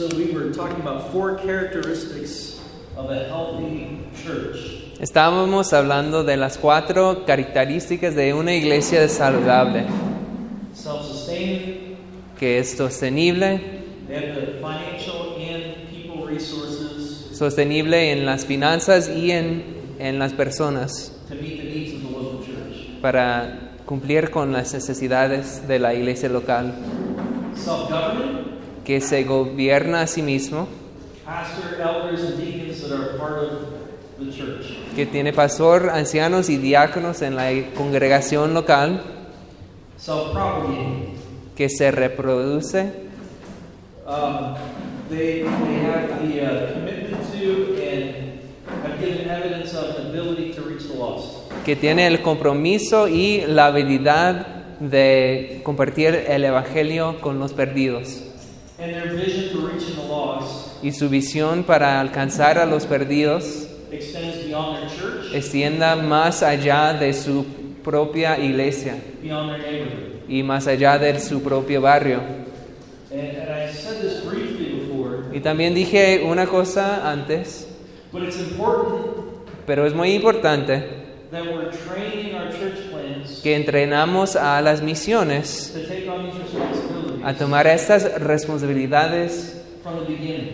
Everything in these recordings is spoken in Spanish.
So we were talking about four characteristics of a healthy church. Estábamos hablando de las cuatro características de una iglesia saludable, Self-sustaining, que es sostenible, sostenible en las finanzas y en, en las personas. para cumplir con las necesidades de la iglesia local, Self-governing, que se gobierna a sí mismo, que tiene pastor, ancianos y diáconos en la congregación local, que se reproduce, um, they, they have the uh, commitment to and have given evidence of an ability to reach the lost. que tiene el compromiso y la habilidad de compartir el Evangelio con los perdidos. Y su visión para alcanzar a los perdidos extends beyond their church, extienda más allá de su propia iglesia beyond their neighborhood. y más allá de su propio barrio. And, and I said this briefly before, Y también dije una cosa antes, but it's important pero es muy importante that we're training our church plans que entrenamos a las misiones a tomar estas responsabilidades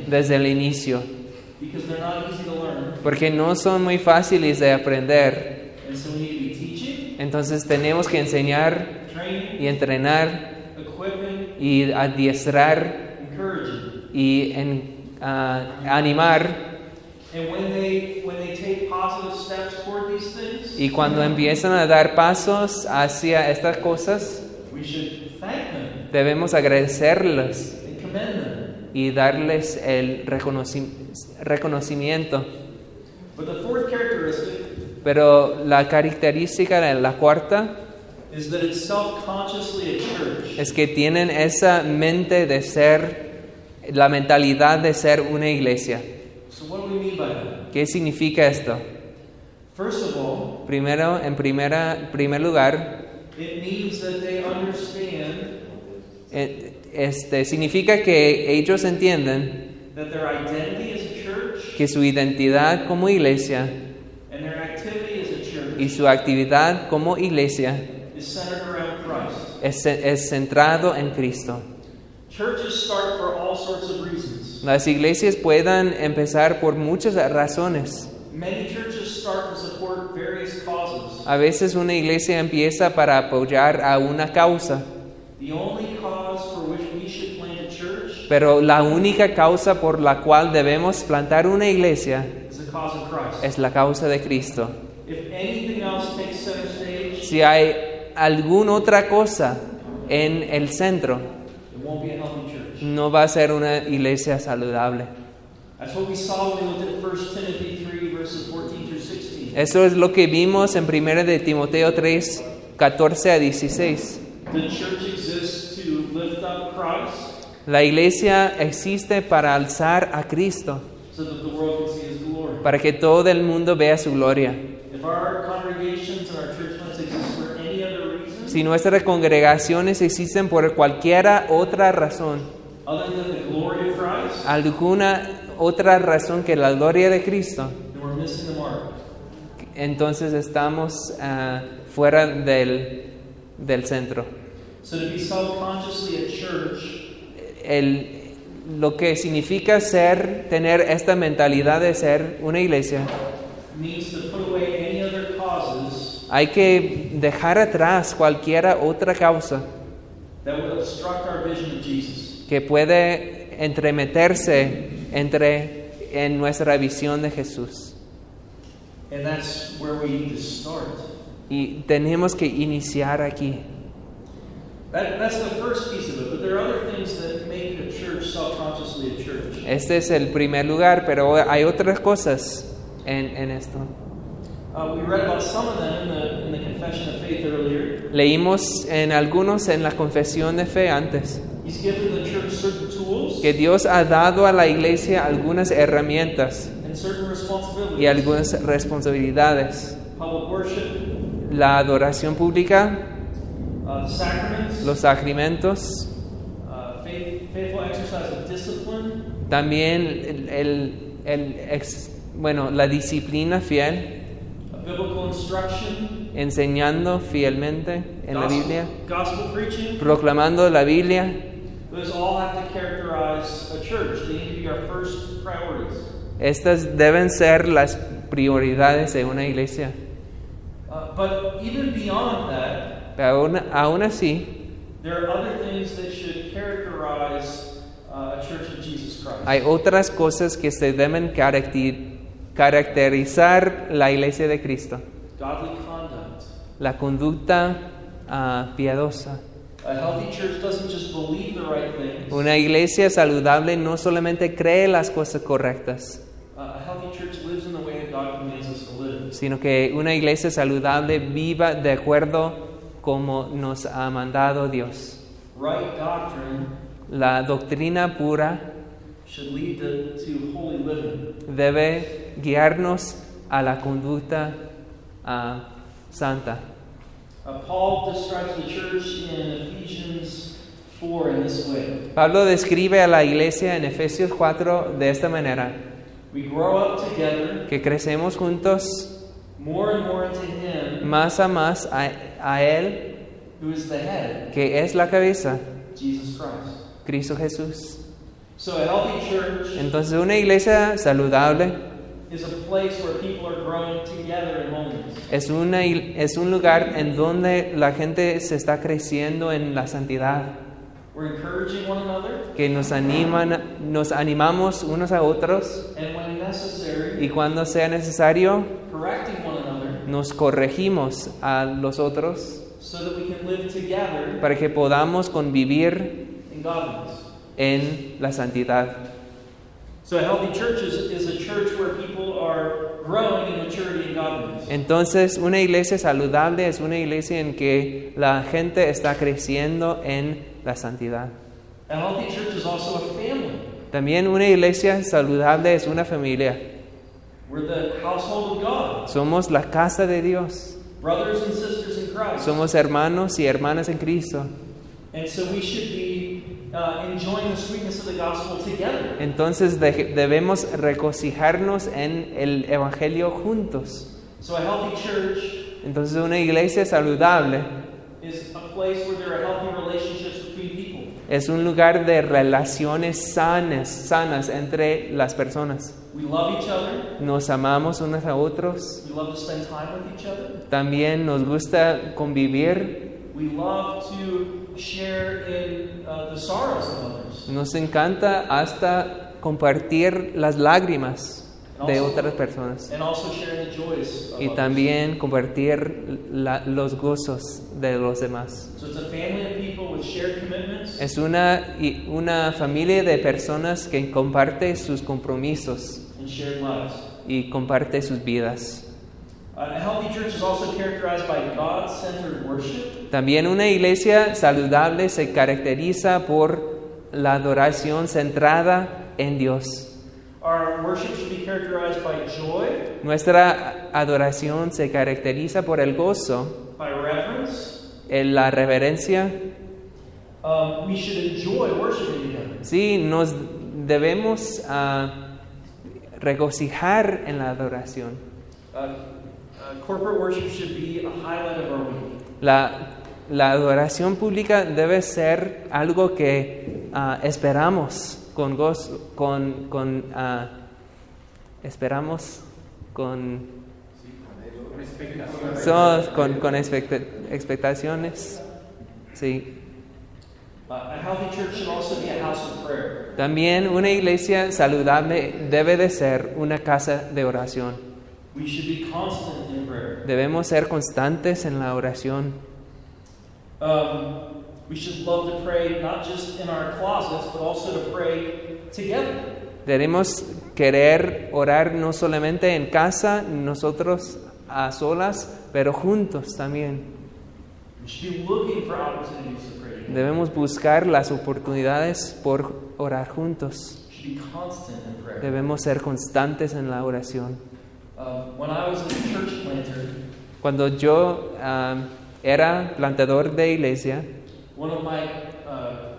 desde el inicio, porque no son muy fáciles de aprender. Entonces tenemos que enseñar y entrenar y adiestrar y en- ah, animar. Y cuando empiezan a dar pasos hacia estas cosas, we should thank them debemos agradecerles y darles el reconoci- reconocimiento. Pero la característica de la cuarta es que tienen esa mente de ser, la mentalidad de ser una iglesia. ¿Qué significa esto? Primero, en primera, primer lugar, este, significa que ellos entienden that their identity as a church que su identidad como iglesia and their activity as a church y su actividad como iglesia is centered around Christ. es, es centrado en Cristo. Churches start for all sorts of reasons. Las iglesias puedan empezar por muchas razones. Many churches start to support various causes. A veces una iglesia empieza para apoyar a una causa, The only cause for which we should plant a church pero la única causa por la cual debemos plantar una iglesia es la causa de Cristo. Si hay alguna otra cosa en el centro, no va a ser una iglesia saludable. That's what we saw when we looked at 1 Timothy 3, verses 14 through 16. Eso es lo que vimos en 1 de Timoteo 3, 14 a 16. The church exists to lift up Christ La iglesia existe para alzar a Cristo, so that the world can see his glory. para que todo el mundo vea su gloria. Si nuestras congregaciones existen por cualquiera otra razón, Christ, alguna otra razón que la gloria de Cristo, entonces estamos ah, fuera del, del centro. So to be self-consciously a church El, lo que significa ser, tener esta mentalidad de ser una iglesia, means to put away any other causes hay que dejar atrás cualquiera otra causa that would obstruct our vision of Jesus. que puede entremeterse entre en nuestra visión de Jesús. And that's where we need to start. Y tenemos que iniciar aquí. Este es el primer lugar, pero hay otras cosas en, en esto. We read about some of them in the, in the Confession of Faith earlier. Leímos en algunos en la confesión de fe antes He's given the church certain tools que Dios ha dado a la iglesia algunas herramientas and certain responsibilities. y algunas responsabilidades. Public worship, La adoración pública, los sacramentos, uh, faith, faithful exercise of discipline, También el, el- el ex- bueno, la disciplina fiel, uh, biblical instruction, enseñando fielmente en la gospel, Biblia, gospel preaching. proclamando la Biblia. Those all have to characterize a church. They need to be our first priorities. Estas deben ser las prioridades de una iglesia. Uh, but even beyond that, aún, aún así, uh, hay otras cosas que se deben caracterizar la iglesia de Cristo. La conducta ah, piadosa. A healthy church doesn't just believe the right things. Una iglesia saludable no solamente cree las cosas correctas, Uh, sino que una iglesia saludable viva de acuerdo como nos ha mandado Dios. Right doctrine La doctrina pura should lead to, to holy living. debe guiarnos a la conducta ah, santa. Uh, Paul describes the church in Ephesians 4 in this way. Pablo describe a la iglesia en Efesios 4 de esta manera, We grow up together que crecemos juntos more and more into Him más a más a, a Él, que es la cabeza, Jesus Christ. Cristo Jesús. So a healthy church Entonces una iglesia saludable is a place where people are growing together in holiness. es, una, es un lugar en donde la gente se está creciendo en la santidad, We're encouraging one another, que nos, animan, nos animamos unos a otros and when necessary, y cuando sea necesario nos corregimos a los otros so that we can live together para que podamos convivir in en la santidad. So a healthy church is, is a church where people are growing in maturity and godliness. Entonces, una iglesia saludable es una iglesia en que la gente está creciendo en la santidad. A healthy church is also a family. También una iglesia saludable es una familia. We're the household of God, Somos la casa de Dios. brothers and sisters in Christ. Somos hermanos y hermanas en Cristo. And so we should be uh, enjoying the sweetness of the gospel together. Entonces de- debemos regocijarnos en el Evangelio juntos. So a healthy church Entonces una iglesia saludable is a place where there are healthy relationships. Es un lugar de relaciones sanas, sanas entre las personas. We love each other. Nos amamos unos a otros. We love to spend time with each other. También nos gusta convivir. We love to share in uh, the sorrows of others. Nos encanta hasta compartir las lágrimas de otras personas. Y también compartir la- los gozos de los demás. So it's a family of people with shared commitments Es una, una familia de personas que comparte sus compromisos and shared lives. y comparte sus vidas. A healthy church is also characterized by God-centered worship. También una iglesia saludable se caracteriza por la adoración centrada en Dios. Our worship should be characterized by joy, Nuestra adoración se caracteriza por el gozo, by reverence. en la reverencia. Um, we should enjoy worshiping together. Sí, nos debemos ah, regocijar en la adoración. Uh, uh, corporate worship should be a highlight of our week. La, la adoración pública debe ser algo que ah, esperamos con gozo, con, con, ah, esperamos con, So, con, con expecta- expectaciones. Sí. También una iglesia saludable debe de ser una casa de oración. We should be constant in prayer. Debemos ser constantes en la oración. Um, we should love to pray not just in our closets, but also to pray together. Debemos querer orar no solamente en casa, nosotros a solas, pero juntos también. We should be looking for opportunities to pray together. Debemos buscar las oportunidades por orar juntos. We should be constant in prayer. Debemos ser constantes en la oración. Um, when I was a church planter, Cuando yo ah, era plantador de iglesia, one of my uh,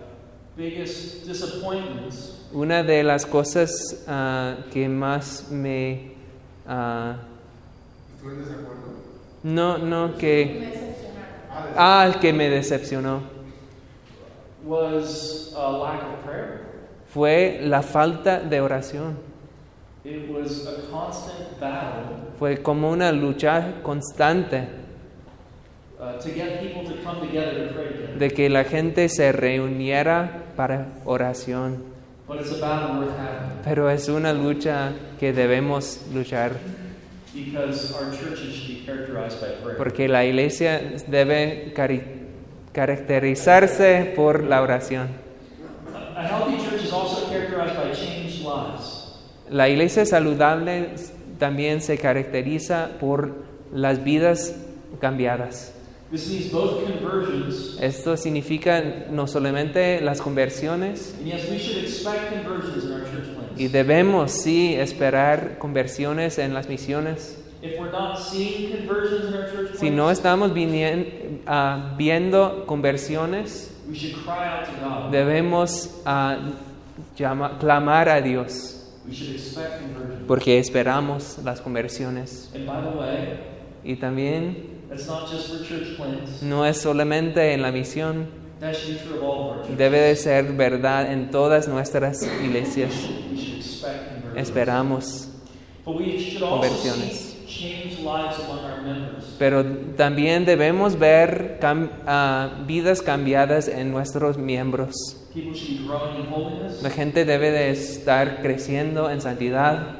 biggest disappointments Una de las cosas ah, que más me... ah, Estoy en desacuerdo. no, no, que... Ah, Ah, que me decepcionó. was a lack of prayer. Fue la falta de oración. It was a constant battle Fue como una lucha constante de que la gente se reuniera para oración. But it's a battle worth having Pero es una lucha que debemos luchar because our churches should be characterized by prayer. porque la iglesia debe caracterizarse por la oración. A healthy church is also characterized by changed lives. La iglesia saludable también se caracteriza por las vidas cambiadas. This means both conversions, Esto significa no solamente las conversiones, and yes, we should expect conversions in our church plans. y debemos sí esperar conversiones en las misiones. If we're not seeing conversions in our church plans, Si no estamos vinien- ah, viendo conversiones, we should cry out to God. debemos ah, llama- clamar a Dios We should expect conversions. porque esperamos las conversiones. And by the way, Y también that's not just for church plans. no es solamente en la misión, That should be true of all of our churches. debe de ser verdad en todas nuestras iglesias. Esperamos. Conversiones. Pero también debemos ver cam- ah, vidas cambiadas en nuestros miembros. La gente debe de estar creciendo en santidad,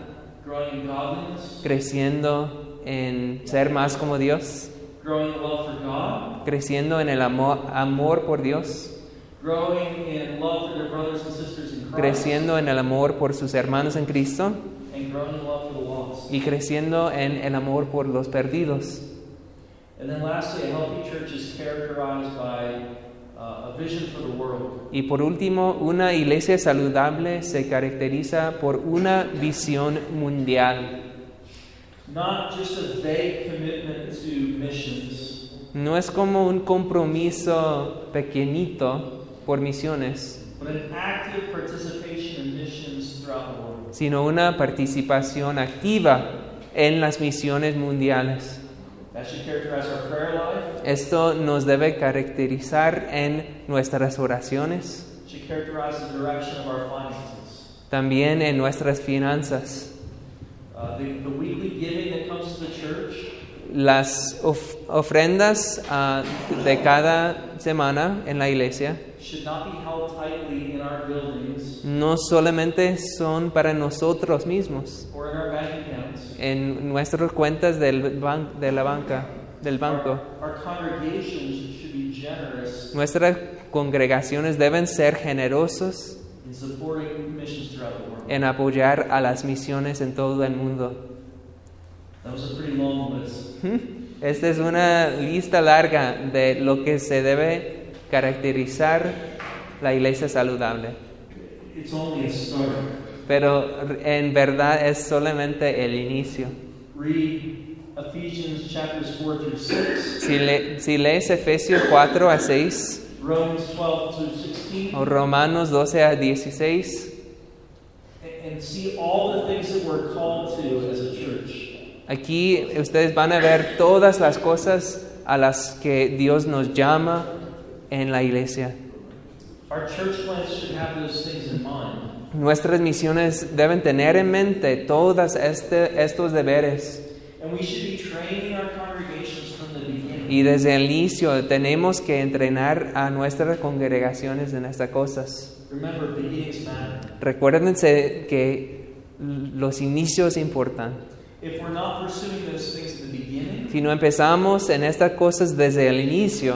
creciendo en ser más como Dios, growing in love for God, creciendo en el amor, amor por Dios, growing in love for their brothers and sisters in Christ, creciendo en el amor por sus hermanos en Cristo and growing in love for the lost. y creciendo en el amor por los perdidos. And then lastly, a healthy church is characterized by uh, a vision for the world. Y por último, una iglesia saludable se caracteriza por una visión mundial. Not just a vague commitment to missions, No es como un compromiso pequeñito por misiones, but an active participation in missions throughout the world. sino una participación activa en las misiones mundiales. Esto nos debe caracterizar en nuestras oraciones, también en nuestras finanzas. Uh, the, the weekly giving that comes to the church Las of- ofrendas ah, de cada semana en la iglesia should not be held tightly in our buildings no solamente son para nosotros mismos, or in our bank accounts. en nuestras cuentas del ban- de la banca, del banco. Nuestras congregaciones deben ser generosos en apoyar a las misiones en todo el mundo. That was a pretty long list. Esta es una lista larga de lo que se debe caracterizar la iglesia saludable. It's only a start. Pero en verdad es solamente el inicio. Read Ephesians chapters 4 through 6, Si, le- si lees Efesios 4 a 6 Romans 12 through 16, o Romanos 12 a 16, and- and see all the things that we're called to as a church. Aquí ustedes van a ver todas las cosas a las que Dios nos llama en la iglesia. Our church plans should have those things in mind. Nuestras misiones deben tener en mente todos este, estos deberes. And we should be training our congregations from the beginning. Y desde el inicio tenemos que entrenar a nuestras congregaciones en estas cosas. Recuérdense que los inicios importan. If we're not pursuing those things at the beginning, Si no empezamos en estas cosas desde el inicio,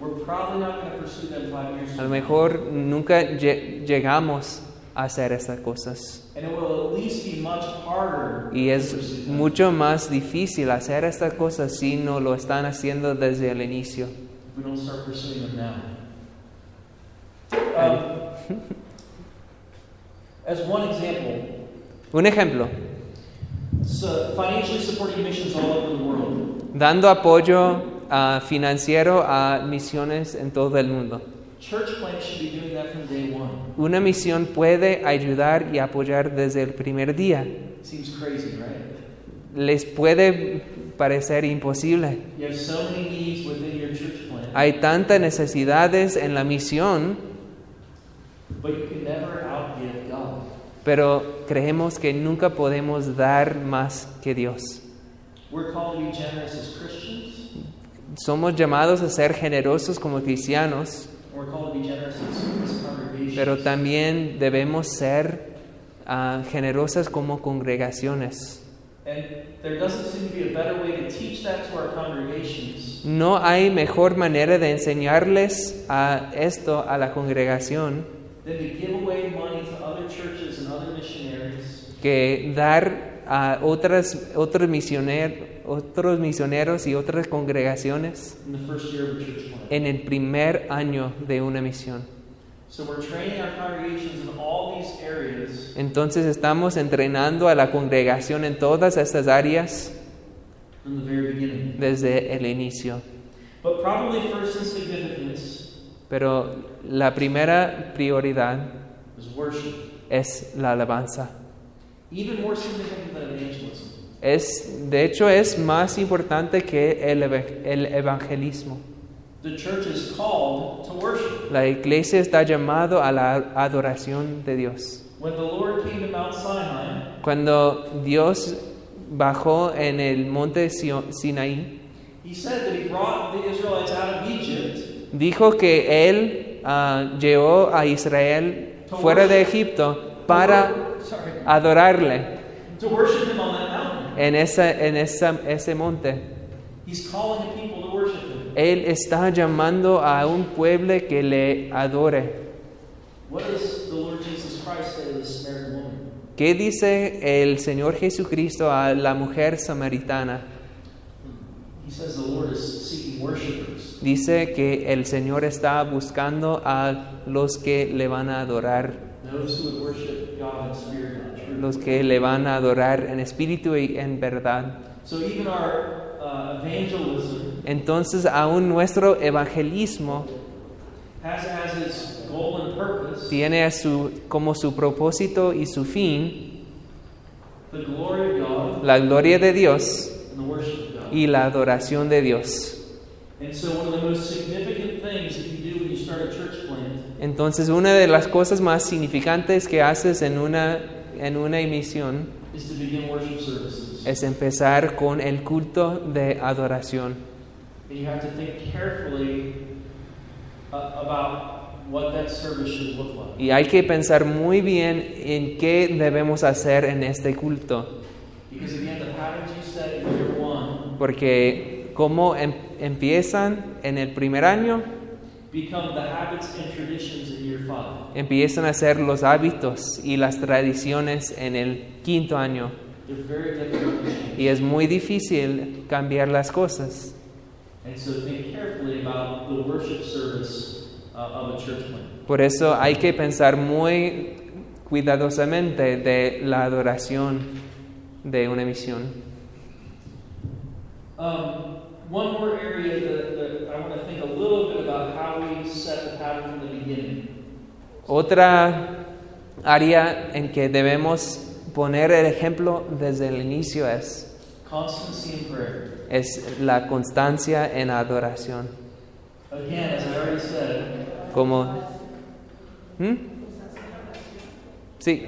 we're probably not going to pursue them five years a lo mejor nunca lle- llegamos a hacer estas cosas. And it will at least be much harder Y to es mucho más difícil hacer estas cosas si no lo están haciendo desde el inicio. Um, as one example, Un ejemplo, dando apoyo ah, financiero a misiones en todo el mundo. Church plants should be doing that from day one. Una misión puede ayudar y apoyar desde el primer día. Seems crazy, right? Les puede parecer imposible. You have so many needs within your church plant, Hay tantas necesidades en la misión, but you can never outgive God. pero creemos que nunca podemos dar más que Dios. Somos llamados a ser generosos como cristianos, and we're called to be generous as, as congregations. pero también debemos ser ah, generosas como congregaciones. and there doesn't seem to be a better way to teach that to our congregations No hay mejor manera de enseñarles a esto a la congregación than to give away money to other churches and other missionaries que dar a otras, otros, misioner- otros misioneros y otras congregaciones en el primer año de una misión. So we're training our congregations in all these areas Entonces estamos entrenando a la congregación en todas estas áreas from the very beginning. desde el inicio. But probably first in significance Pero la primera prioridad es la alabanza. Even more significant than evangelism. Es, de hecho, es más importante que el, el evangelismo. The church is called to worship. La iglesia está llamado a la adoración de Dios. When the Lord came to Mount Sinai, Cuando Dios bajó en el monte Sinaí, He said that He brought the Israelites out of Egypt dijo que Él ah, llevó a Israel fuera de Egipto para adorarle to worship Him on that mountain. en, esa, en esa- ese monte. He's calling the people to worship Him. Él está llamando a un pueblo que le adore. What does the Lord Jesus Christ say to the Samaritan woman? ¿Qué dice el Señor Jesucristo a la mujer samaritana? He says the Lord is seeking worshipers. Dice que el Señor está buscando a los que le van a adorar, Those who would worship God in spirit. Los que le van a adorar en espíritu y en verdad. Uh, Entonces aún nuestro evangelismo tiene su, como su propósito y su fin la gloria de Dios y la adoración de Dios. And so one of the most significant things that you do when you start a church plant Entonces una de las cosas más significantes que haces en una, en una emisión es empezar con el culto de adoración. Uh, that. Y hay que pensar muy bien en qué debemos hacer en este culto, porque como em- empiezan en el primer año, become the habits and traditions five. Empiezan a ser los hábitos y las tradiciones en el quinto año. They're very difficult to change. Y es muy difícil cambiar las cosas. And so think carefully about the worship service uh, of a church plant. Por eso hay que pensar muy cuidadosamente de la adoración de una misión. Um, one more area that, that I want to think a little bit about how we set the pattern from the beginning. Otra área en que debemos poner el ejemplo desde el inicio es, es la constancia en adoración. Again, as I already said, Como... ¿Mm? Sí.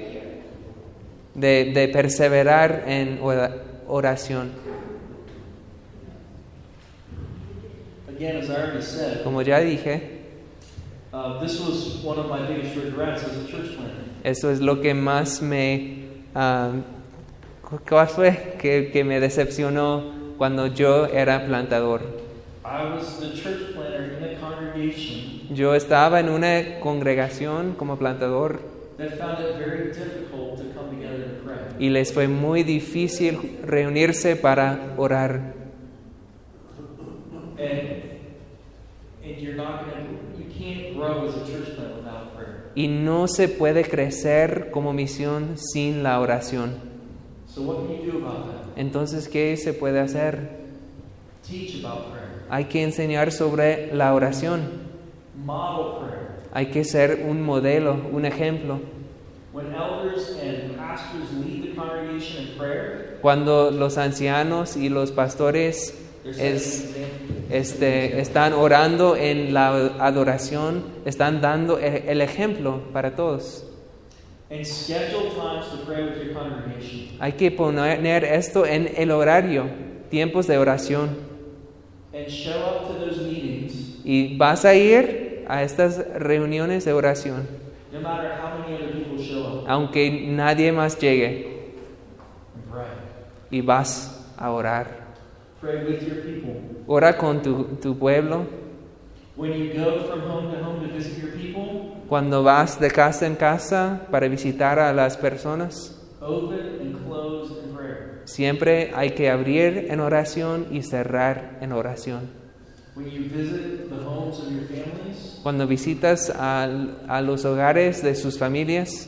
De, de perseverar en ora- oración. Como ya dije, uh, this was one of my biggest regrets as a church planter. eso es lo que más me... ah, ¿Cuál fue? Que, que me decepcionó cuando yo era plantador. I was the church planter in a congregation Yo estaba en una congregación como plantador that found it very difficult to come together to pray. y les fue muy difícil reunirse para orar. And, and you're not Y no se puede crecer como misión sin la oración. So what can you do about that? Entonces, ¿qué se puede hacer? Hay que enseñar sobre la oración. Hay que ser un modelo, un ejemplo. Cuando los ancianos y los pastores es. Este, están orando en la adoración, están dando e- el ejemplo para todos. Hay que poner esto en el horario, tiempos de oración. Y vas a ir a estas reuniones de oración, no matter how many other people show up. aunque nadie más llegue, y vas a orar. Pray with your people. Ora con tu, tu pueblo. When you go from home to home to visit your people, Cuando vas de casa en casa para visitar a las personas, open and close in prayer. siempre hay que abrir en oración y cerrar en oración. When you visit the homes of your families, Cuando visitas al- a, los hogares de sus familias,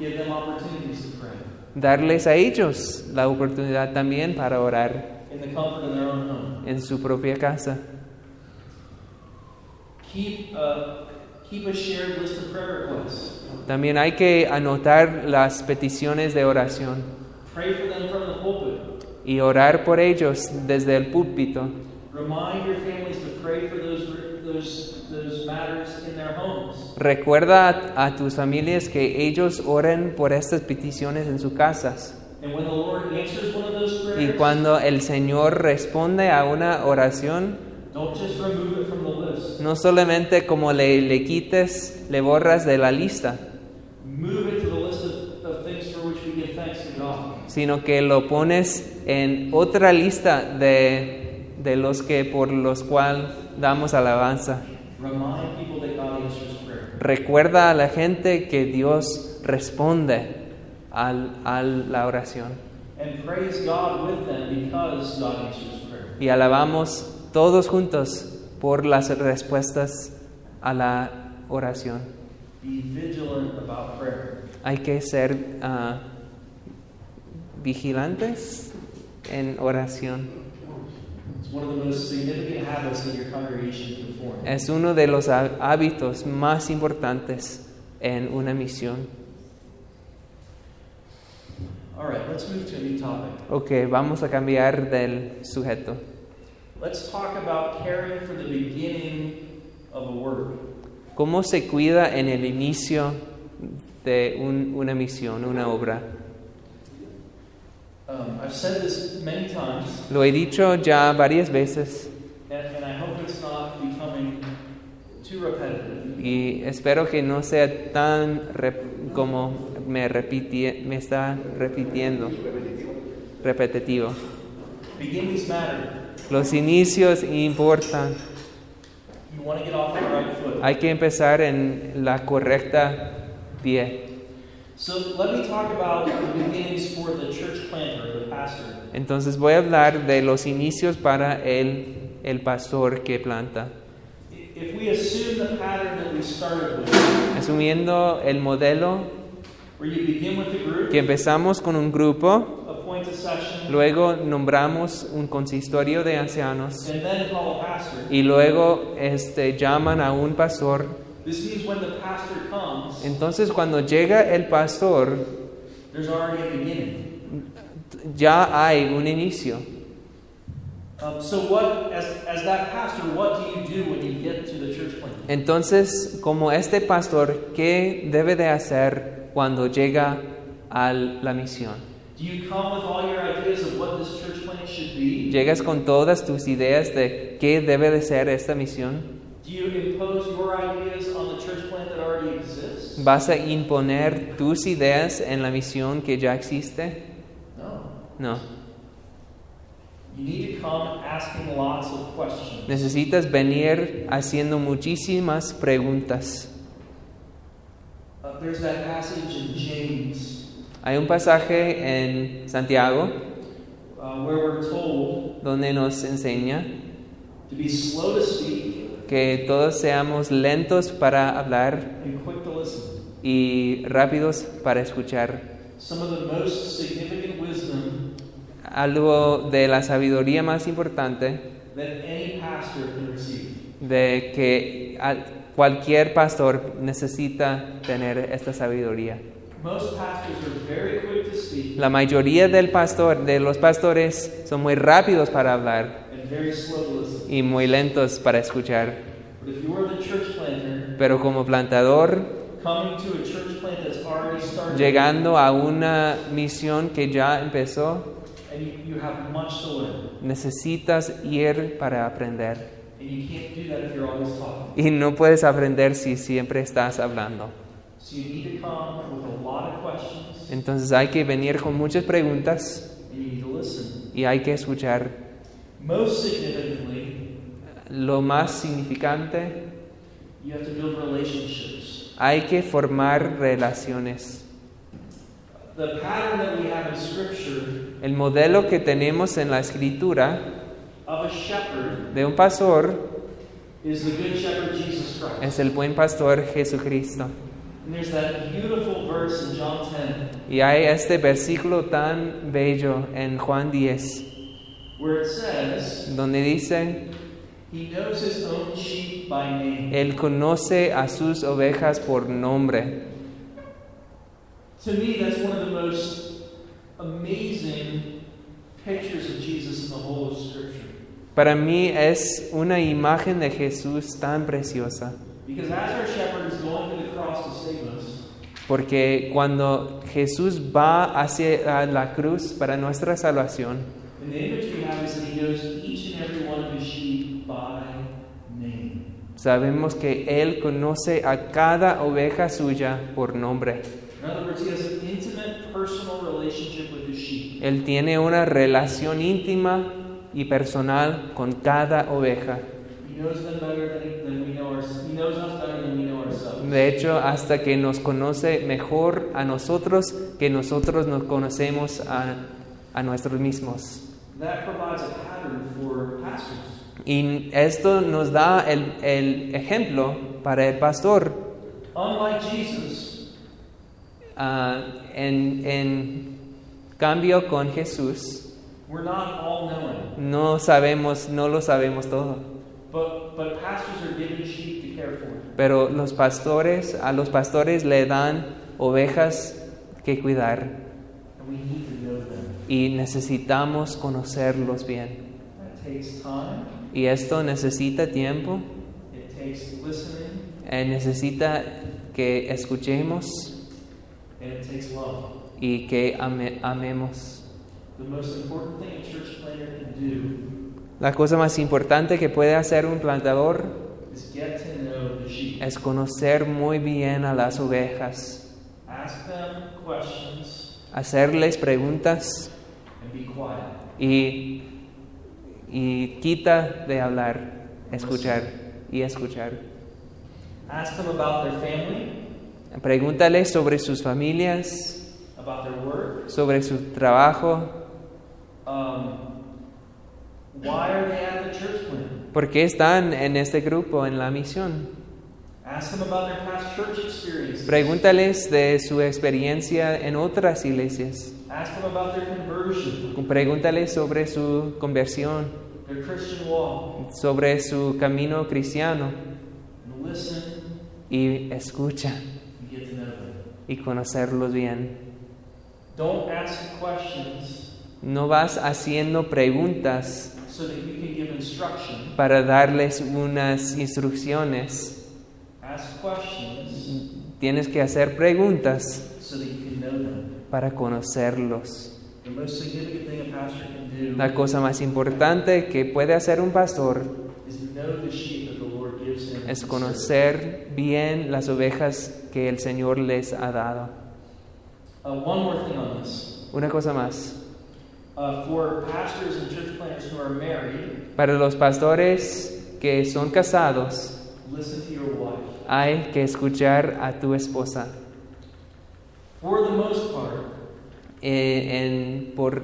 give them opportunities to pray darles a ellos la oportunidad también para orar in the comfort of their own home. en su propia casa. Keep a, keep a shared list of prayer requests. También hay que anotar las peticiones de oración Pray for them from the pulpit. y orar por ellos desde el púlpito. Remind your families to pray for those, those, those matters in their homes. Recuerda a, a tus familias que ellos oren por estas peticiones en sus casas. And when the Lord answers one of Y cuando el Señor responde a una oración, no solamente como le, le quites, le borras de la lista, sino que lo pones en otra lista de, de los que por los cuales damos alabanza. Recuerda a la gente que Dios responde al- a la oración. And praise God with them because God answers prayer. Y alabamos todos juntos por las respuestas a la oración. Be vigilant about prayer. Hay que ser ah, vigilantes en oración. Es uno de los há- hábitos más importantes en una misión. All right, let's move to a new topic. Ok, vamos a cambiar del sujeto. Let's talk about caring for the beginning of a work. ¿Cómo se cuida en el inicio de un- una misión, una obra? Um, I've said this many times, Lo he dicho ya varias veces and, and I hope it's not becoming too repetitive. y espero que no sea tan rep- como me, repiti- me está repitiendo, repetitivo. Los inicios importan. You want to get off on the right foot. Hay que empezar en la correcta pie. So let me talk about the beginnings for the church planter, the pastor. Entonces voy a hablar de los inicios para el, el pastor que planta. If we assume the pattern that we started with, Asumiendo el modelo que empezamos con un grupo, luego nombramos un consistorio de ancianos y luego este, llaman a un pastor. This means when the pastor comes, Entonces cuando llega el pastor there's already a beginning. ya hay un inicio. So what, as, as that pastor, what do you do when you get to the church plant? Entonces, como este pastor, ¿qué debe de hacer cuando llega a la misión? Do you come with all your ideas of what this church plant should be? ¿Llegas con todas tus ideas de qué debe de ser esta misión? Do you impose your ideas on the church plant that already exists? ¿Vas a imponer tus ideas en la misión que ya existe? No. No. You need to come asking lots of questions. Necesitas venir haciendo muchísimas preguntas. Uh, there's that passage in James Hay un pasaje en Santiago uh, where we're told donde nos enseña to be slow to speak que todos seamos lentos para hablar and quick to listen. y rápidos para escuchar. Some of the most significant wisdom Algo de la sabiduría más importante that any pastor can receive. de que al- cualquier pastor necesita tener esta sabiduría. La mayoría del pastor, de los pastores son muy rápidos para hablar y muy lentos para escuchar. Pero como plantador, llegando a una misión que ya empezó, necesitas ir para aprender. And you can't do that if you're always talking. Y no puedes aprender si siempre estás hablando. So you need to come with a lot of questions, Entonces hay que venir con muchas preguntas and you need to listen. y hay que escuchar. Most significantly, Lo más significante, you have to build relationships. hay que formar relaciones. The pattern that we have in Scripture El modelo que tenemos en la escritura de un pastor is the Good Shepherd Jesus Christ. es el buen pastor Jesucristo. And there's that beautiful verse in John 10 Y hay este versículo tan bello en Juan 10, where it says, donde dice, He knows His own sheep by name. Él conoce a sus ovejas por nombre. To me, that's one of the most amazing pictures of Jesus in the whole of Scripture. Para mí es una imagen de Jesús tan preciosa, porque cuando Jesús va hacia la cruz para nuestra salvación, sabemos que Él conoce a cada oveja suya por nombre. Él tiene una relación íntima y personal con cada oveja. De hecho, hasta que nos conoce mejor a nosotros que nosotros nos conocemos a, a nosotros mismos. That provides a pattern for pastors. Y esto nos da el, el ejemplo para el pastor. Ah, en, en cambio con Jesús, we're not all knowing, no sabemos, no lo sabemos todo. but, but pastors are given sheep to care for. Pero los pastores, a los pastores le dan ovejas que cuidar And we need to know them. y necesitamos conocerlos bien. That takes time, Y esto necesita tiempo, it takes listening, eh, necesita que escuchemos and it takes love. y que ame- amemos. La cosa más importante que puede hacer un plantador es conocer muy bien a las ovejas, Ask them questions hacerles preguntas y, y quita de hablar, escuchar y escuchar. Ask them about their family, Pregúntales sobre sus familias, sobre su trabajo, por qué están en este grupo, en la misión. Ask them about their past church experiences. Pregúntales de su experiencia en otras iglesias. Ask them about their conversion, Pregúntales sobre su conversión, sobre su camino cristiano y escucha y conocerlos bien. No vas haciendo preguntas so that you can give instruction. para darles unas instrucciones. Ask questions Tienes que hacer preguntas so that you can know them. para conocerlos. The most significant thing a pastor can do La cosa más importante que puede hacer un pastor is know the sheep that the Lord gives him. es conocer bien las ovejas que el Señor les ha dado. Uh, one more thing on this. Una cosa más. Para los pastores que son casados, listen to your wife. hay que escuchar a tu esposa. For the most part, Eh, en- por,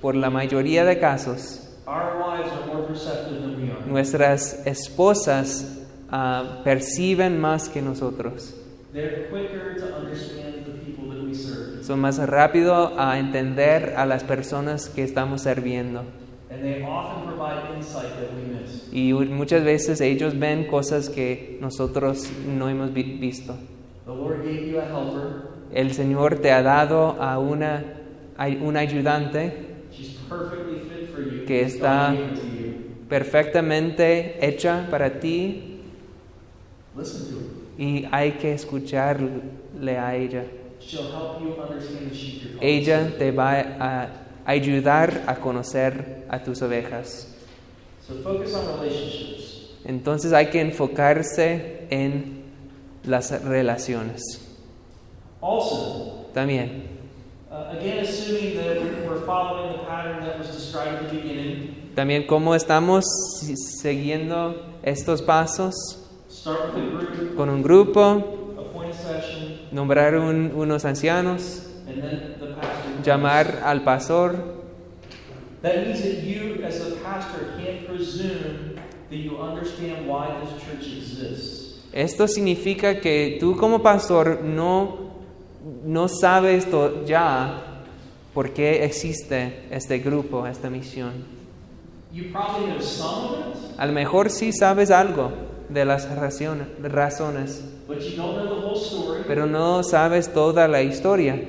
por la mayoría de casos, our wives are more perceptive than we are. nuestras esposas ah, perciben más que nosotros. They're quicker to understand the people that we Son más rápido a entender a las personas que estamos sirviendo. And they often provide insight that we miss. Y muchas veces ellos ven cosas que nosotros no hemos vi- visto. The Lord gave you a helper. El Señor te ha dado a una, a un ayudante She's perfectly fit for you. Que está- perfectamente hecha para ti Listen to her. y hay que escucharle a ella. Ella te va a ayudar a conocer a tus ovejas. So focus on relationships. Entonces hay que enfocarse en las relaciones. Also, También, again, assuming that we're following the pattern that was described at the beginning, también cómo estamos si- siguiendo estos pasos start with a group, con un grupo, nombrar un- unos ancianos, llamar al pastor. Esto significa que tú como pastor no, no sabes ya por qué existe este grupo, esta misión. A lo mejor sí sabes algo de las razones, pero no sabes toda la historia.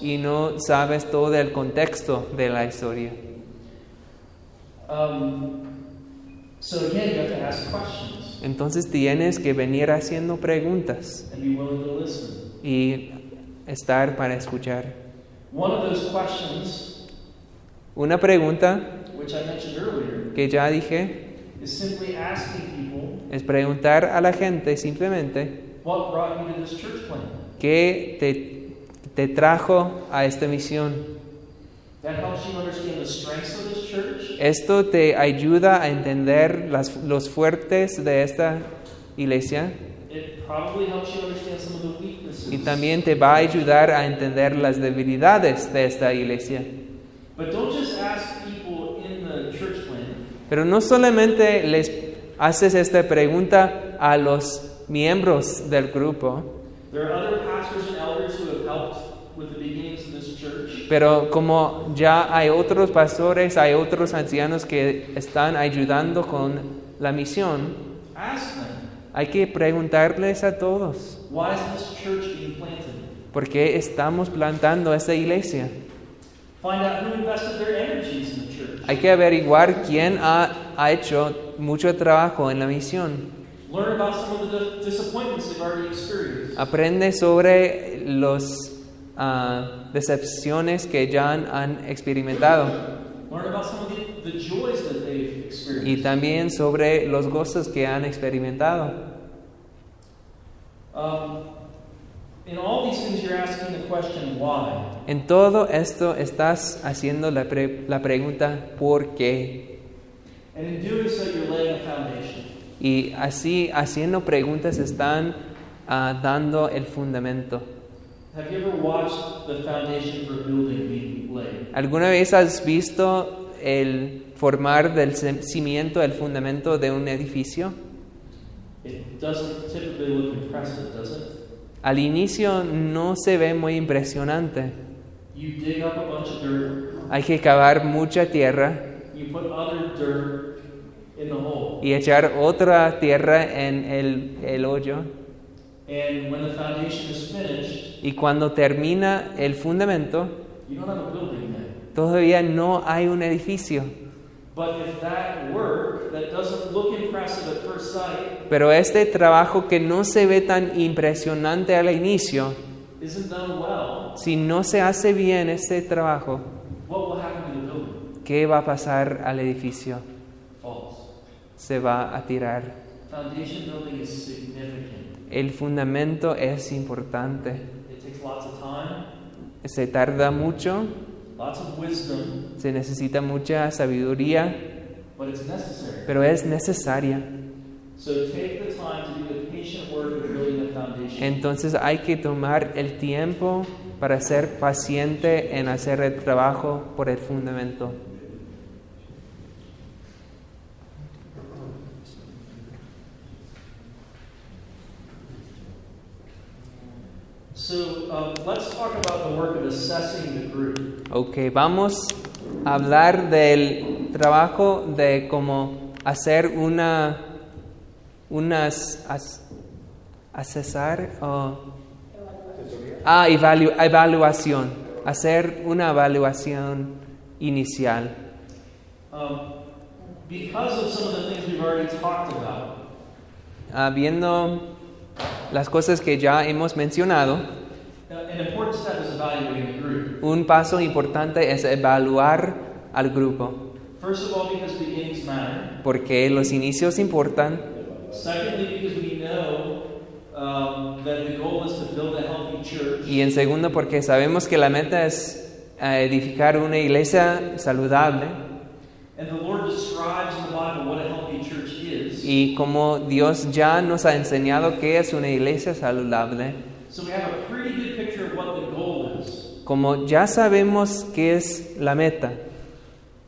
Y no sabes todo el contexto de la historia. Um, Entonces tienes que venir haciendo preguntas y estar para escuchar. Una pregunta que ya dije es preguntar a la gente simplemente what brought you to this church plant? qué te, te trajo a esta misión. That helps you understand the strengths of this church. Esto te ayuda a entender las, los fuertes de esta iglesia It probably helps you understand some of the weaknesses. y también te va a ayudar a entender las debilidades de esta iglesia. But don't just ask people in the church plant. Pero no solamente les haces esta pregunta a los miembros del grupo, There are other pastors and elders who have helped with the beginnings of this church. pero como ya hay otros pastores, hay otros ancianos que están ayudando con la misión, Ask them, hay que preguntarles a todos, why is this church being planted? ¿por qué estamos plantando esta iglesia? Find out who invested their energies in the church. Hay que averiguar quién ha, ha hecho mucho trabajo en la misión. Learn about some of the di- disappointments they've already experienced. Aprende sobre las decepciones que ya han, experimentado Learn about some of the, the joys that they've y también sobre los gozos que han experimentado. Um, in all these things, you're asking the question, why? En todo esto estás haciendo la, pre- la pregunta ¿por qué? Y así haciendo preguntas están ah, dando el fundamento. Have you ever watched the foundation for a building being laid? ¿Alguna vez has visto el formar del cimiento, el fundamento de un edificio? It doesn't typically look impressive, does it? Al inicio no se ve muy impresionante. You dig up a bunch of dirt, Hay que cavar mucha tierra y echar otra tierra en el, el hoyo. and when the foundation is finished, Y cuando termina el fundamento, you don't have a building yet. todavía no hay un edificio. But if that work that doesn't look impressive at first sight Pero este trabajo que no se ve tan impresionante al inicio, isn't done well, si no se hace bien este trabajo, what will happen? ¿Qué va a pasar al edificio? Se va a tirar. Foundation building is significant. El fundamento es importante. It takes lots of time, Se tarda mucho, lots of wisdom, se necesita mucha sabiduría, but it's necessary. pero es necesaria. So take the time to do the patient work of building the foundation. Entonces hay que tomar el tiempo para ser paciente en hacer el trabajo por el fundamento. So um, let's talk about the work of assessing the group. Ok, vamos hablar del trabajo de cómo hacer una unas as- asesar o ah, evalu- evaluación, hacer una evaluación inicial. Um, because of some of the things we've already talked about, Ah, viendo las cosas que ya hemos mencionado, un paso importante es evaluar al grupo, First of all, because beginnings matter. porque los inicios importan. Secondly, because we know that the goal is to build a healthy church. Y en segundo, porque sabemos que la meta es eh, edificar una iglesia saludable. And the Lord describes in the Bible what a healthy church is. Y como Dios ya nos ha enseñado qué es una iglesia saludable, So we have a pretty good picture of what the goal is. como ya sabemos qué es la meta,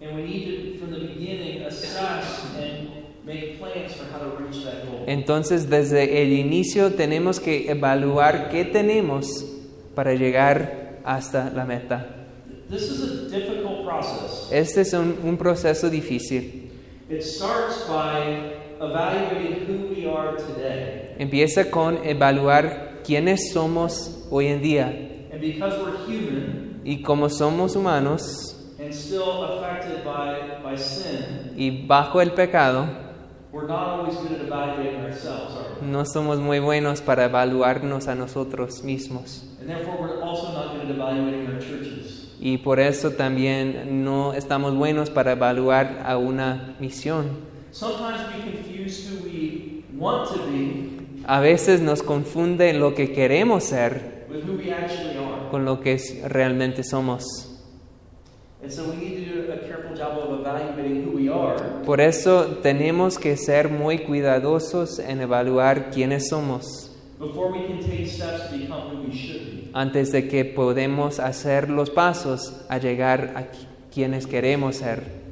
And we need to, from the beginning, assess and make plans for how to reach that goal. entonces desde el inicio tenemos que evaluar qué tenemos para llegar hasta la meta. This is a difficult process. Este es un, un proceso difícil. It starts by evaluating who we are today. Empieza con evaluar quiénes somos hoy en día. And because we're human Y como somos humanos and still affected by, by sin, y bajo el pecado, we're not always good at evaluating ourselves, are we? no somos muy buenos para evaluarnos a nosotros mismos. And therefore, we're also not good at evaluating our churches. Y por eso también no estamos buenos para evaluar a una misión. A veces nos confunde lo que queremos ser con lo que realmente somos. And so we need to do a careful job of evaluating who we are Por eso tenemos que ser muy cuidadosos en evaluar quiénes somos antes de que podemos hacer los pasos a llegar a qui- quienes queremos ser.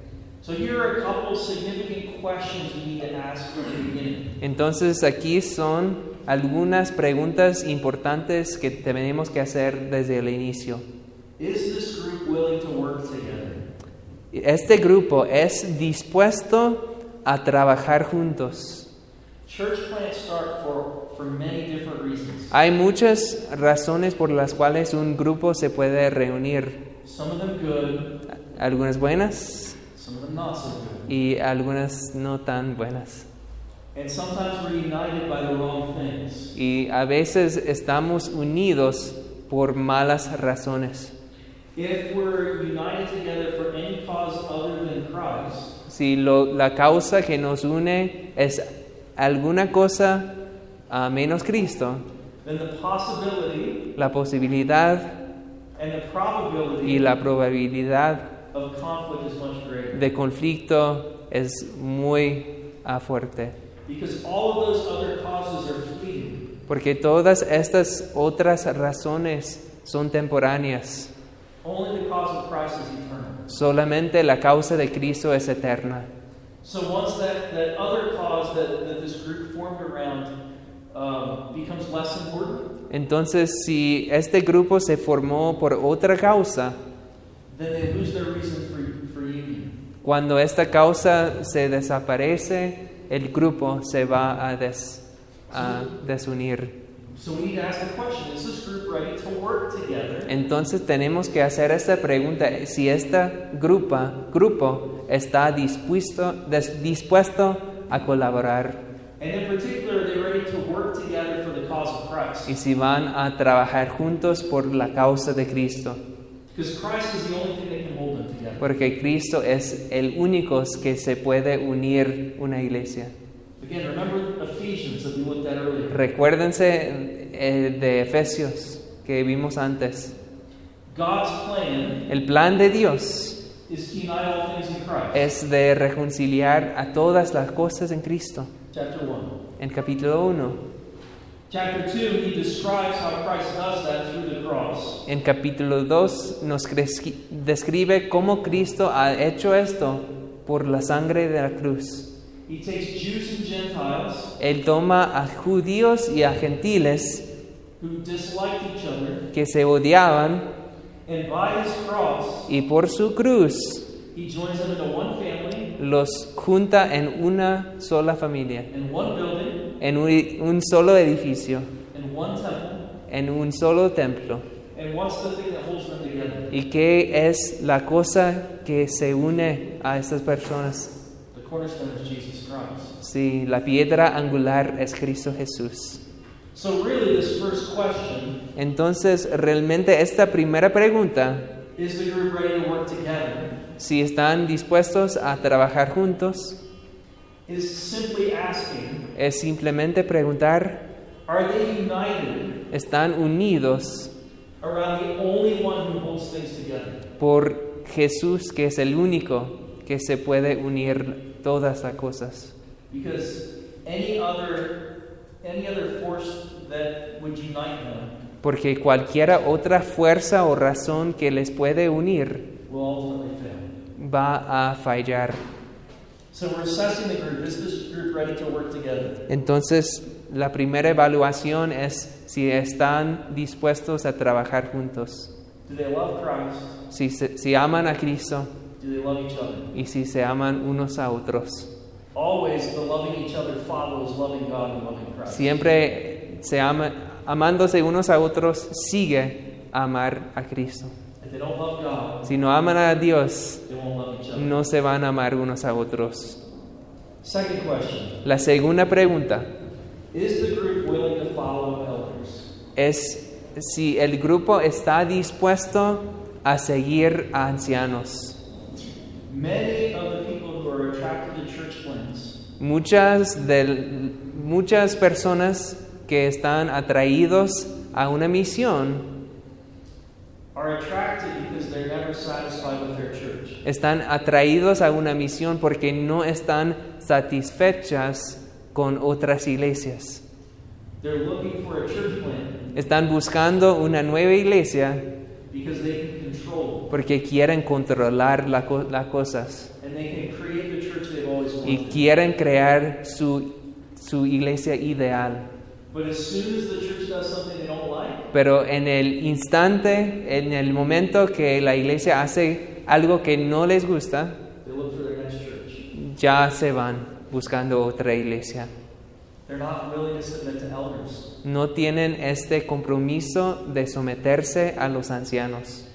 Entonces aquí son algunas preguntas importantes que tenemos que hacer desde el inicio. Is this group willing to work together? Este grupo es dispuesto a trabajar juntos. Church plants start for, for many different reasons. Hay muchas razones por las cuales un grupo se puede reunir, algunas buenas y algunas no tan buenas. And sometimes we're united by the wrong things. Y a veces estamos unidos por malas razones. If we're united together for any cause other than Christ, Si lo- la causa que nos une es alguna cosa a menos Cristo, then the possibility la posibilidad and the probability y la probabilidad de conflicto es muy ah, fuerte. Because all of those other causes are fleeting. Porque todas estas otras razones son temporáneas. Only the cause of Christ is eternal. Solamente la causa de Cristo es eterna. So once that, that other cause that, that this group formed around becomes less important, Entonces, si este grupo se formó por otra causa, cuando esta causa se desaparece, el grupo se va a, des- a desunir. So we need to ask the question, is this group ready to work together? Entonces tenemos que hacer esta pregunta, si este grupo, grupo está dispuesto, des- dispuesto a colaborar And in particular, are they ready to work together for the cause of Christ? y si van a trabajar juntos por la causa de Cristo. Because Christ is the only thing that can hold them together. Porque Cristo es el único que se puede unir una iglesia. Again, remember Ephesians that we looked at earlier. Recuérdense eh, de Efesios que vimos antes. God's plan El plan de Dios is to unite all things in Christ. es de reconciliar a todas las cosas en Cristo. Chapter 1. En capítulo 1. En capítulo 2 nos describe cómo Cristo ha hecho esto por la sangre de la cruz. He takes Jews and Gentiles Él toma a judíos y a gentiles who disliked each other, que se odiaban and by his cross, y por su cruz He joins them into one family, los junta en una sola familia, in one building, en un, solo edificio, in one temple. en un solo templo. And what's the thing that holds them together? ¿Y qué es la cosa que se une a estas personas? The cornerstone is Jesus Christ. Sí, la piedra angular es Cristo Jesús. So, really, this first question Entonces, realmente esta primera pregunta, si están dispuestos a trabajar juntos, es simplemente preguntar, ¿están unidos por Jesús, que es el único que se puede unir todas las cosas? Porque cualquiera otra fuerza o razón que les puede unir. Va a fallar. So we're assessing the group. Is this group ready to work together? Entonces, la primera evaluación es si están dispuestos a trabajar juntos, Do they love Christ? si, se- si aman a Cristo Do they love each other? y si se aman unos a otros. Always the loving each other follows loving God and loving Christ. Siempre se ama, amándose unos a otros, sigue amar a Cristo. If they don't love God, Si no aman a Dios, no se van a amar unos a otros. La segunda pregunta Is the group willing to follow elders? es si el grupo está dispuesto a seguir a ancianos. Muchas, del- muchas personas que están atraídos a una misión are attracted because they're never satisfied with their church. Están atraídos a una misión porque no están satisfechas con otras iglesias. Están buscando una nueva iglesia porque quieren controlar la las cosas y quieren crear su, su iglesia ideal. Pero en el instante, en el momento que la iglesia hace algo que no les gusta, ya se van buscando otra iglesia. No tienen este compromiso de someterse a los ancianos.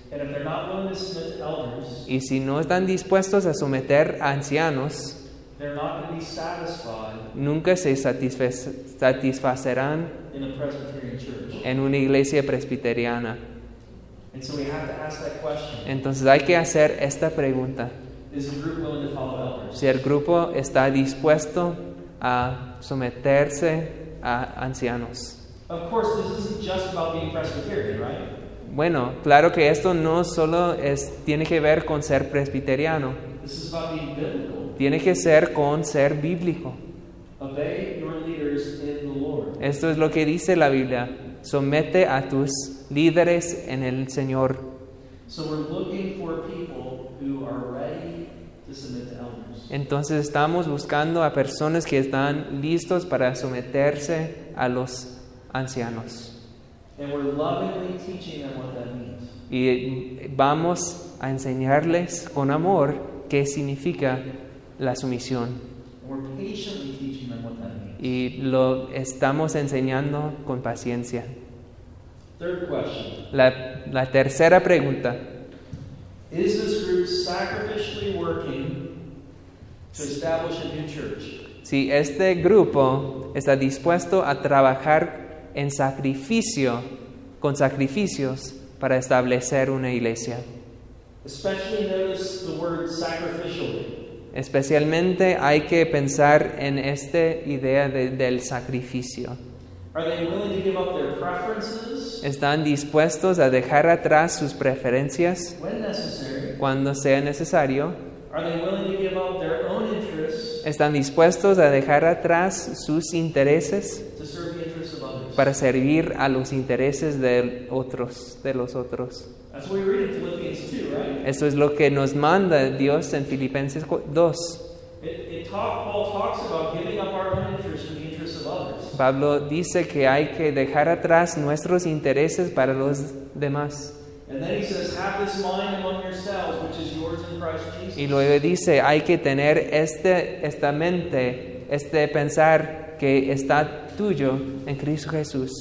Y si no están dispuestos a someter a ancianos, nunca se satisfacerán en una iglesia presbiteriana. Entonces hay que hacer esta pregunta. Si el grupo está dispuesto a someterse a ancianos. Bueno, claro que esto no solo es, tiene que ver con ser presbiteriano, tiene que ser con ser bíblico. Esto es lo que dice la Biblia. Somete a tus líderes en el Señor. So we're looking for people who are ready to submit to elders. Entonces estamos buscando a personas que están listos para someterse a los ancianos. And we're lovingly teaching them what that means. Y vamos a enseñarles con amor qué significa la sumisión. And we're patiently teaching them what that means. Y lo estamos enseñando con paciencia. Third question La, la tercera pregunta. Is this group sacrificially working to establish a new church? Si este grupo está dispuesto a trabajar en sacrificio, con sacrificios para establecer una iglesia. Especially notice the word sacrificially. Especialmente hay que pensar en esta idea de- del sacrificio. ¿Están dispuestos a dejar atrás sus preferencias cuando sea necesario? Are they willing to give up their own interests ¿Están dispuestos a dejar atrás sus intereses to serve the interests of others? para servir a los intereses de otros, de los otros? That's what we read in Philippians 2, right? Esto es lo que nos manda Dios en Filipenses 2. Pablo dice que hay que dejar atrás nuestros intereses para los demás. And then he says, Have this mind among yourselves, which is yours in Christ Jesus. Y luego dice, hay que tener este, esta mente, este pensar que está tuyo en Cristo Jesús.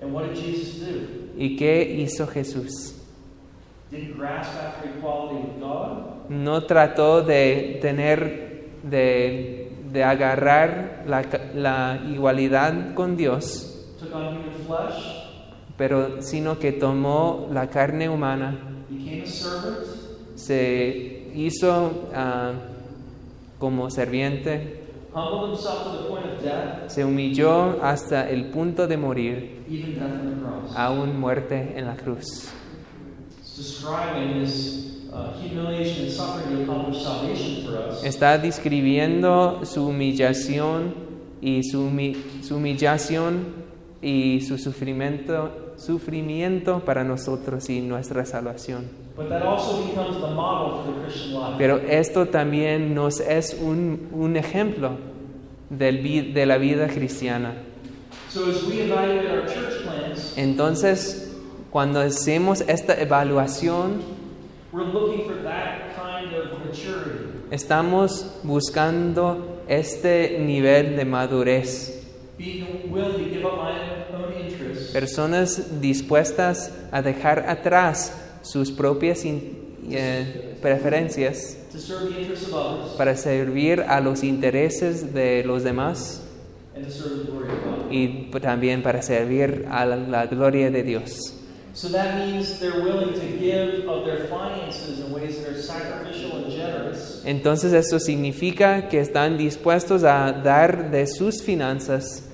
And what did Jesus do? ¿Y qué hizo Jesús? Didn't grasp after equality with God, No trató de tener, de, de agarrar la, la igualdad con Dios, took on human flesh, pero sino que tomó la carne humana, became a servant, se hizo ah, como serviente, humbled himself to the point of death, se humilló hasta el punto de morir, even death on the cross. aún muerte en la cruz. Uh. Está describiendo su humillación y su, humi- su humillación y su sufrimiento, sufrimiento para nosotros y nuestra salvación. But that also becomes the model for the Christian life. Pero esto también nos es un, un ejemplo del de la vida cristiana. So as we evaluate our church plans, Entonces, cuando hacemos esta evaluación, estamos buscando este nivel de madurez. Personas dispuestas a dejar atrás sus propias eh, preferencias to serve the interests of others para servir a los intereses de los demás and to serve the glory of God. y también para servir a la gloria de Dios. So that means they're willing to give of their finances in ways that are sacrificial and generous. Entonces esto significa que están dispuestos a dar de sus finanzas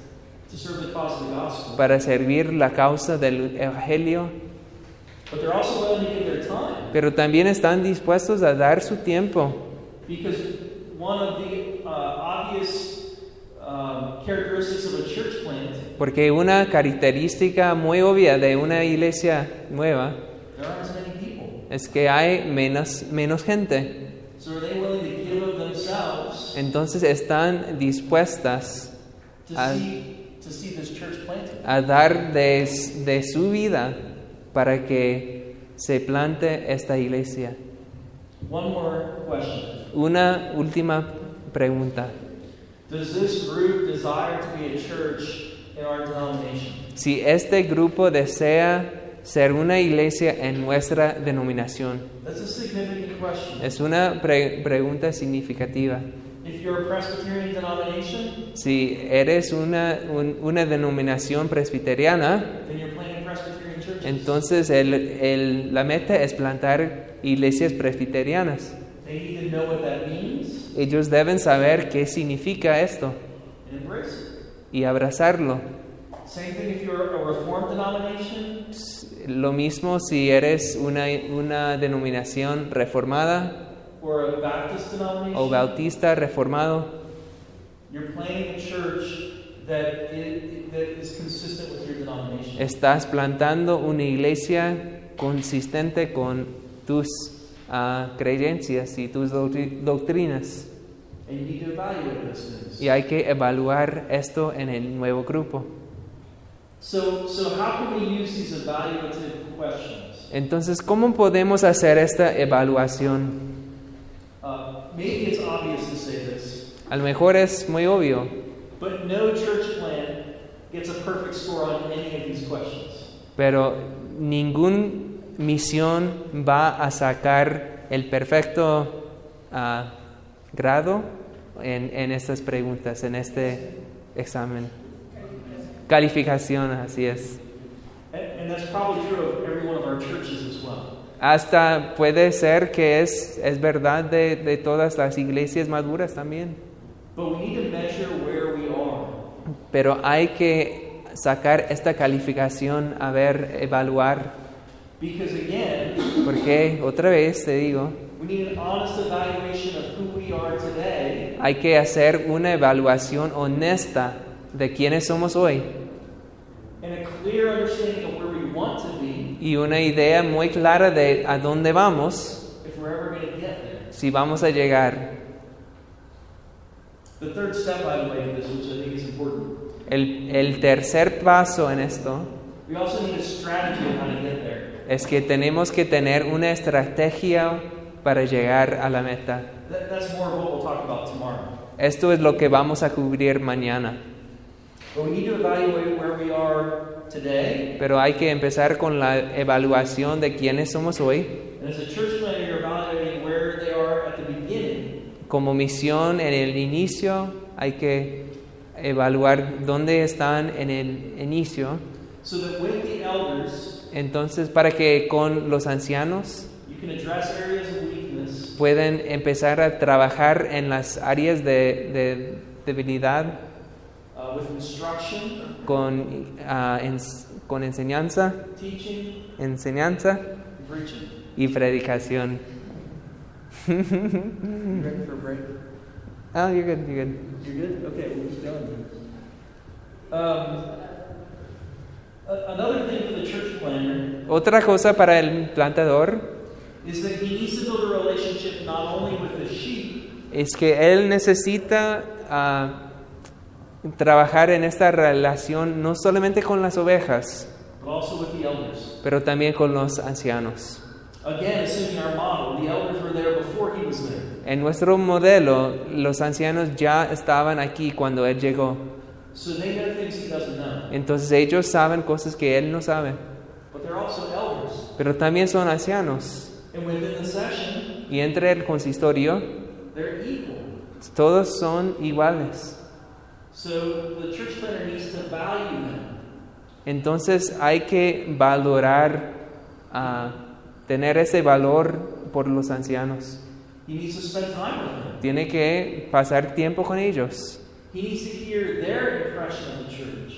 to serve the cause of the gospel. para servir la causa del Evangelio, But they're also willing to give their time. Pero también están dispuestos a dar su tiempo, because one of the uh, obvious porque una característica muy obvia de una iglesia nueva es que hay menos, menos gente. So are they willing to give of themselves Entonces están dispuestas planted? a dar de, de su vida para que se plante esta iglesia. Una última pregunta. Does this group desire to be a church in our denomination? Si este grupo desea ser una iglesia en nuestra denominación, That's a significant question. es una pre- pregunta significativa. If you're a Presbyterian denomination, Si eres una, un- una denominación presbiteriana, then you're planting Presbyterian churches. entonces el- el- la meta es plantar iglesias presbiterianas. They need to know what that means Ellos deben saber qué significa esto y abrazarlo. Lo mismo si eres una, una denominación reformada or a Baptist denomination. o bautista reformado. You're planting a church that is, that is consistent with your denomination. Estás plantando una iglesia consistente con tus ah, creencias y tus doctri- doctrinas. Y hay que evaluar esto en el nuevo grupo. So, so how can we use these evaluative questions? Entonces, ¿cómo podemos hacer esta evaluación? Uh, maybe it's obvious to say this, A lo mejor es muy obvio, but no church plan gets a perfect score on any of these questions. pero ningún misión va a sacar el perfecto ah, grado en, en estas preguntas, en este examen. Calificación, así es. And, that's. Hasta puede ser que es, es verdad de, de todas las iglesias maduras también, But we need to measure where we are. pero hay que sacar esta calificación, a ver, evaluar, porque otra vez te digo, we need an honest evaluation of who we are today. hay que hacer una evaluación honesta de quiénes somos hoy and a clear understanding of where we want to be y una idea muy clara de a dónde vamos, si vamos a llegar. The third step, by the way, of this, which I think is important, El, el tercer paso en esto, es que tenemos que tener una estrategia para llegar a la meta. That, that's more of what we'll talk about tomorrow. Esto es lo que vamos a cubrir mañana. But we need to evaluate where we are today. Pero hay que empezar con la evaluación de quiénes somos hoy. And as a church planner, you're evaluating where they are at the beginning. Como misión en el inicio hay que evaluar dónde están en el inicio. So that with the elders, Entonces, para que con los ancianos pueden empezar a trabajar en las áreas de, de debilidad uh, with instruction, con, ens- con enseñanza, teaching, enseñanza y predicación. Ready for a break? Oh, you're good, you're good. You're good? Okay, keep going. Um, a- another thing for the church planner Otra cosa para el plantador is that he needs to build a relationship not only with the sheep, es que él necesita ah, trabajar en esta relación no solamente con las ovejas, but also with the elders. pero también con los ancianos. En nuestro modelo, los ancianos ya estaban aquí cuando él llegó. Entonces ellos saben cosas que él no sabe, pero también son ancianos. Y entre el consistorio, todos son iguales. Entonces hay que valorar, ah, tener ese valor por los ancianos. He needs to spend time with them. Tiene que pasar tiempo con ellos.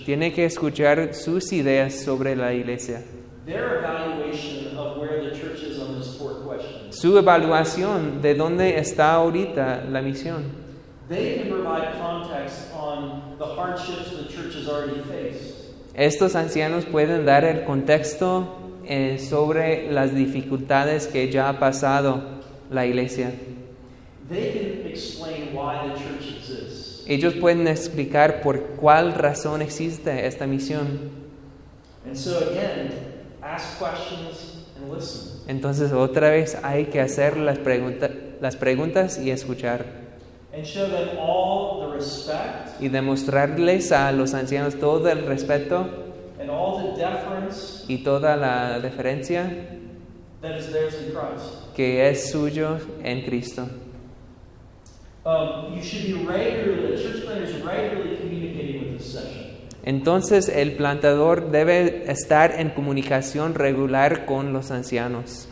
Tiene que escuchar sus ideas sobre la iglesia. their evaluation of where the church is on those four questions. Su evaluación de dónde está ahorita la misión. They can provide context on the hardships the church has already faced. Estos ancianos pueden dar el contexto eh, sobre las dificultades que ya ha pasado la iglesia. They can explain why the church exists. Ellos pueden explicar por cuál razón existe esta misión. And so, again, ask questions and listen. Entonces otra vez hay que hacer las, pregunta- las preguntas y escuchar And show them all the respect y demostrarles a los ancianos todo el respeto and all the deference y toda la deferencia that is theirs in Christ. que es suyo en Cristo. Entonces el plantador debe estar en comunicación regular con los ancianos.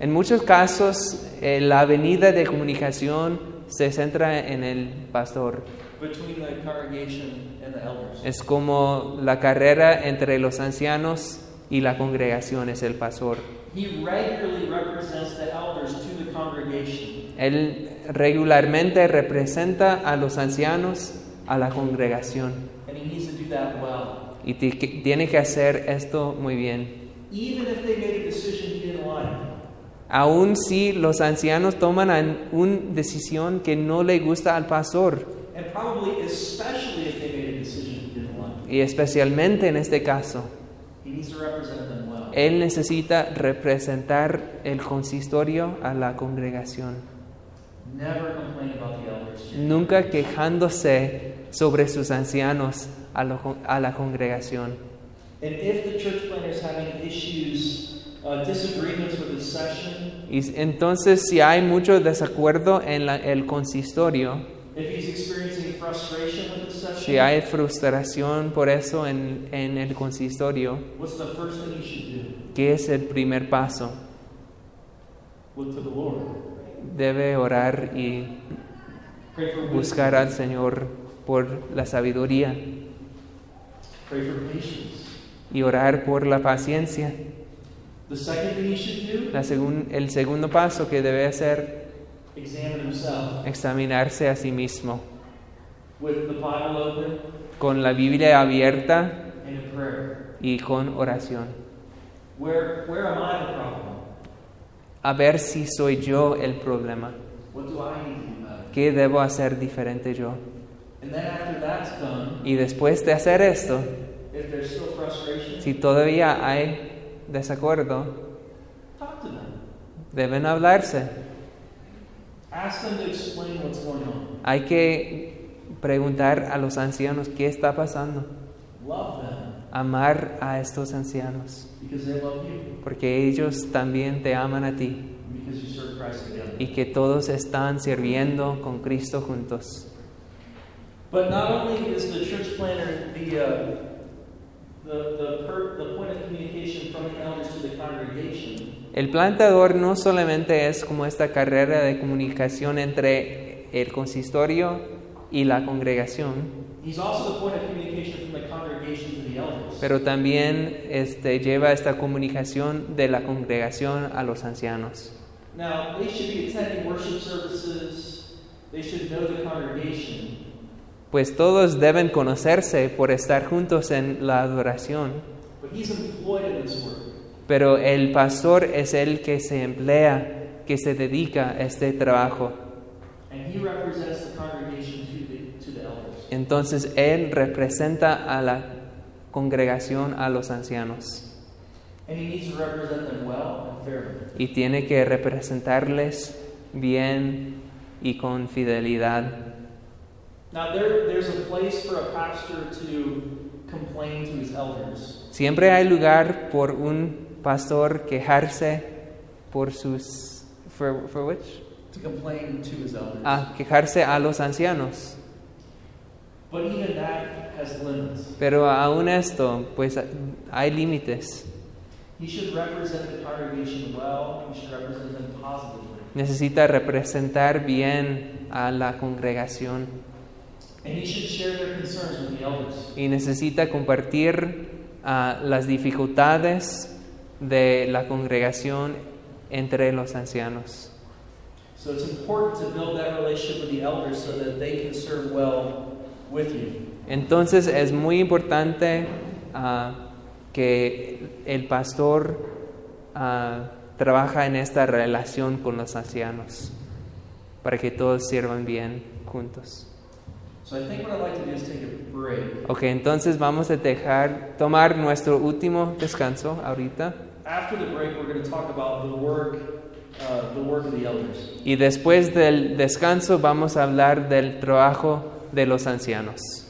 En muchos casos eh, la avenida de comunicación se centra en el pastor. between the congregation and the elders. Es como la carrera entre los ancianos y la congregación, es el pastor. He regularly represents the elders to the congregation. Él regularmente representa a los ancianos a la congregación And he needs to do that well. y tiene que hacer esto muy bien. Even if they made a decision he didn't like. Aun si los ancianos toman una decisión que no le gusta al pastor, y especialmente en este caso, Él necesita representar el consistorio a la congregación, Never complain about the elders. nunca quejándose sobre sus ancianos a, lo- a la congregación. And if the church planner is having issues, uh, disagreements with his session, Y entonces si hay mucho desacuerdo en la- el consistorio, si hay frustración por eso en, en el consistorio? ¿qué es el primer paso? Look to the Lord. Debe orar y buscar al Señor por la sabiduría Pray for patience. y orar por la paciencia. The second thing he should do, La segun- el segundo paso que debe hacer, examine himself examinarse a sí mismo, with the Bible open con la Biblia abierta y con oración. A ver si soy yo el problema. ¿Qué debo hacer diferente yo? Y después de hacer esto, Si todavía hay desacuerdo, talk to them. deben hablarse. Ask them to explain what's going on. Hay que preguntar a los ancianos qué está pasando. Amar a estos ancianos, porque ellos también te aman a ti. Y que todos están sirviendo con Cristo juntos. But not only is the church planner the uh, the the, per, the point of communication from the elders to the congregation, El plantador no solamente es como esta carrera de comunicación entre el consistorio y la congregación, he's also the point of communication from the congregation to the elders. pero también este, lleva esta comunicación de la congregación a los ancianos. Now they should be attending worship services. They should know the congregation. Pues todos deben conocerse por estar juntos en la adoración, But he's employed in this work. pero el pastor es el que se emplea, que se dedica a este trabajo. And he represents the congregation to the, to the elders. Entonces él representa a la congregación, a los ancianos. And he needs to represent them well and fairly. y tiene que representarles bien y con fidelidad. Now, there, there's a place for a pastor to complain to his elders. Siempre hay lugar por un pastor quejarse por sus for, for which? To complain to his elders. Ah, quejarse a los ancianos. But even that has limits. Pero aún esto, pues hay límites. He should represent the congregation well, he should represent them positively. Necesita representar bien a la congregación And he should share their concerns with the elders. y necesita compartir ah, las dificultades de la congregación entre los ancianos. So it's important to build that relationship with the elders so that they can serve well with you. Entonces es muy importante ah, que el pastor ah, trabaja en esta relación con los ancianos para que todos sirvan bien juntos. So I think what I'd like to do is take a break. Ok, entonces vamos a dejar tomar nuestro último descanso ahorita After the break, we're going to talk about the work, uh, the work of the elders. y después del descanso vamos a hablar del trabajo de los ancianos.